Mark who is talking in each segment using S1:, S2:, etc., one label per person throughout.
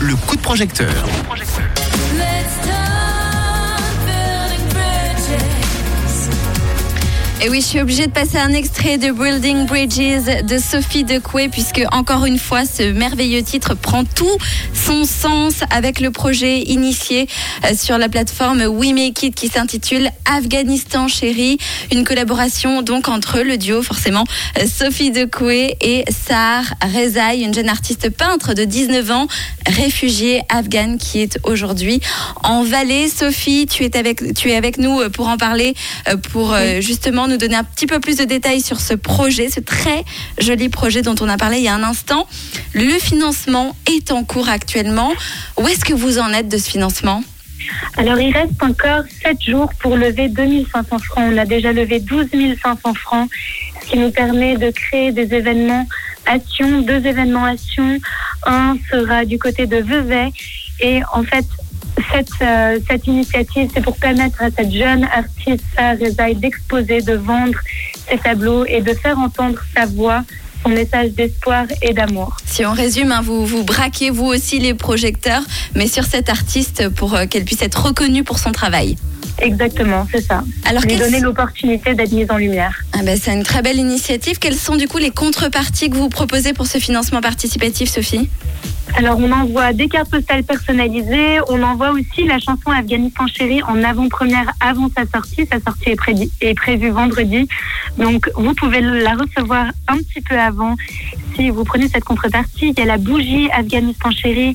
S1: Le coup de projecteur.
S2: Et oui, je suis obligée de passer un extrait de Building Bridges de Sophie Decoué, puisque encore une fois, ce merveilleux titre prend tout son sens avec le projet initié euh, sur la plateforme We Make It qui s'intitule Afghanistan Chérie. Une collaboration donc entre le duo, forcément, euh, Sophie Decoué et Sahar Rezaï, une jeune artiste peintre de 19 ans, réfugiée afghane qui est aujourd'hui en Valais. Sophie, tu es avec, tu es avec nous pour en parler, euh, pour justement nous donner un petit peu plus de détails sur ce projet, ce très joli projet dont on a parlé il y a un instant. Le financement est en cours actuellement. Où est-ce que vous en êtes de ce financement?
S3: Alors, il reste encore 7 jours pour lever 2500 francs. On a déjà levé 12 500 francs, ce qui nous permet de créer des événements à Sion, deux événements à Sion. Un sera du côté de Vevey. Et en fait, cette, euh, cette initiative, c'est pour permettre à cette jeune artiste, Sarah d'exposer, de vendre ses tableaux et de faire entendre sa voix son message d'espoir et d'amour.
S2: Si on résume, hein, vous, vous braquez vous aussi les projecteurs, mais sur cette artiste pour euh, qu'elle puisse être reconnue pour son travail.
S3: Exactement, c'est ça. Alors, lui donner l'opportunité d'être mise en lumière.
S2: Ah ben, c'est une très belle initiative. Quelles sont du coup les contreparties que vous proposez pour ce financement participatif, Sophie?
S3: Alors, on envoie des cartes postales personnalisées. On envoie aussi la chanson Afghanistan chérie en avant-première avant sa sortie. Sa sortie est, est prévue vendredi. Donc, vous pouvez la recevoir un petit peu avant vous prenez cette contrepartie. Il y a la bougie Afghanistan chérie.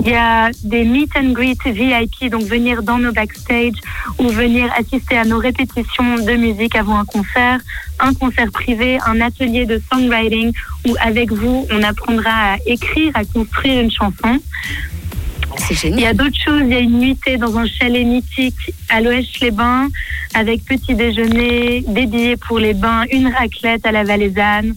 S3: Il y a des meet and greet VIP, donc venir dans nos backstage ou venir assister à nos répétitions de musique avant un concert, un concert privé, un atelier de songwriting où avec vous, on apprendra à écrire, à construire une chanson. Il y a d'autres choses. Il y a une nuitée dans un chalet mythique à l'Ouest-les-Bains avec petit déjeuner, des billets pour les bains, une raclette à la Valaisanne.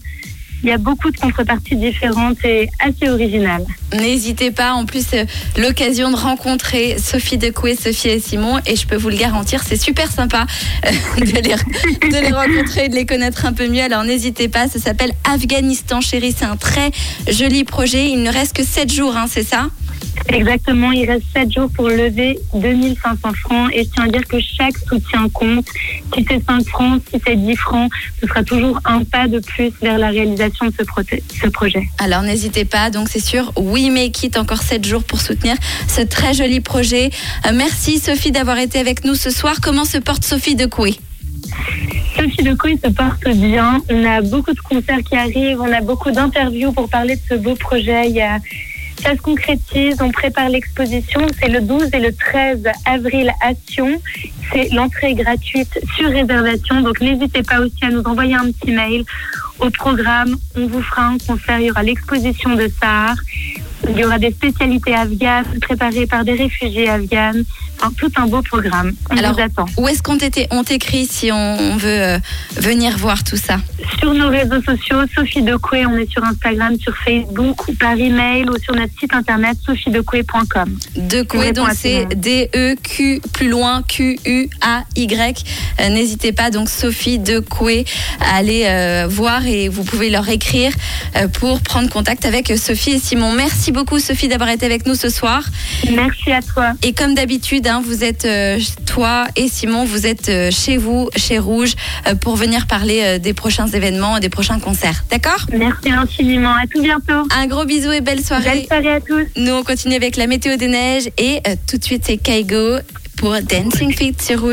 S3: Il y a beaucoup de contreparties différentes et assez originales.
S2: N'hésitez pas, en plus, euh, l'occasion de rencontrer Sophie Decoué, Sophie et Simon, et je peux vous le garantir, c'est super sympa euh, de, les, rencontrer de les connaître un peu mieux. Alors n'hésitez pas, ça s'appelle Afghanistan Chérie, c'est un très joli projet. Il ne reste que 7 jours, hein, c'est ça?
S3: Exactement, il reste 7 jours pour lever 2500 francs et je tiens à dire que chaque soutien compte. Si c'est 5 francs, si c'est 10 francs, ce sera toujours un pas de plus vers la réalisation de ce, projet.
S2: Alors n'hésitez pas, donc c'est sûr, oui mais quitte encore 7 jours pour soutenir ce très joli projet. Euh, merci Sophie d'avoir été avec nous ce soir. Comment se porte Sophie Decoué
S3: Sophie Decoué se porte bien. On a beaucoup de concerts qui arrivent, on a beaucoup d'interviews pour parler de ce beau projet. Il y a ça se concrétise, on prépare l'exposition. C'est le 12 et le 13 avril à Sion. C'est l'entrée gratuite sur réservation. Donc n'hésitez pas aussi à nous envoyer un petit mail au programme. On vous fera un concert. Il y aura l'exposition de Sahar. Il y aura des spécialités afghanes préparées par des réfugiés afghanes. Tout un beau programme. On
S2: Alors,
S3: vous attend.
S2: Où est-ce qu'on t'écrit si on, veut euh, venir voir tout ça?
S3: Sur nos réseaux sociaux, Sophie Decoué, on est sur Instagram, sur Facebook ou par email ou sur notre site internet sophiedecoué.com.
S2: Decoué, donc c'est D-E-Q plus loin Q-U-A-Y. Euh, n'hésitez pas, donc Sophie Decoué, à aller euh, voir et vous pouvez leur écrire pour prendre contact avec Sophie et Simon. Merci beaucoup Sophie d'avoir été avec nous ce soir.
S3: Merci à toi.
S2: Et comme d'habitude, hein, vous êtes euh, toi et Simon, vous êtes euh, chez vous, chez Rouge, euh, pour venir parler des prochains événements, des prochains concerts. D'accord?
S3: Merci infiniment. À tout bientôt.
S2: Un gros bisou et belle soirée.
S3: Belle soirée à tous.
S2: Nous on continue avec la météo des neiges et tout de suite c'est Kaigo pour Dancing Feet sur Rouge.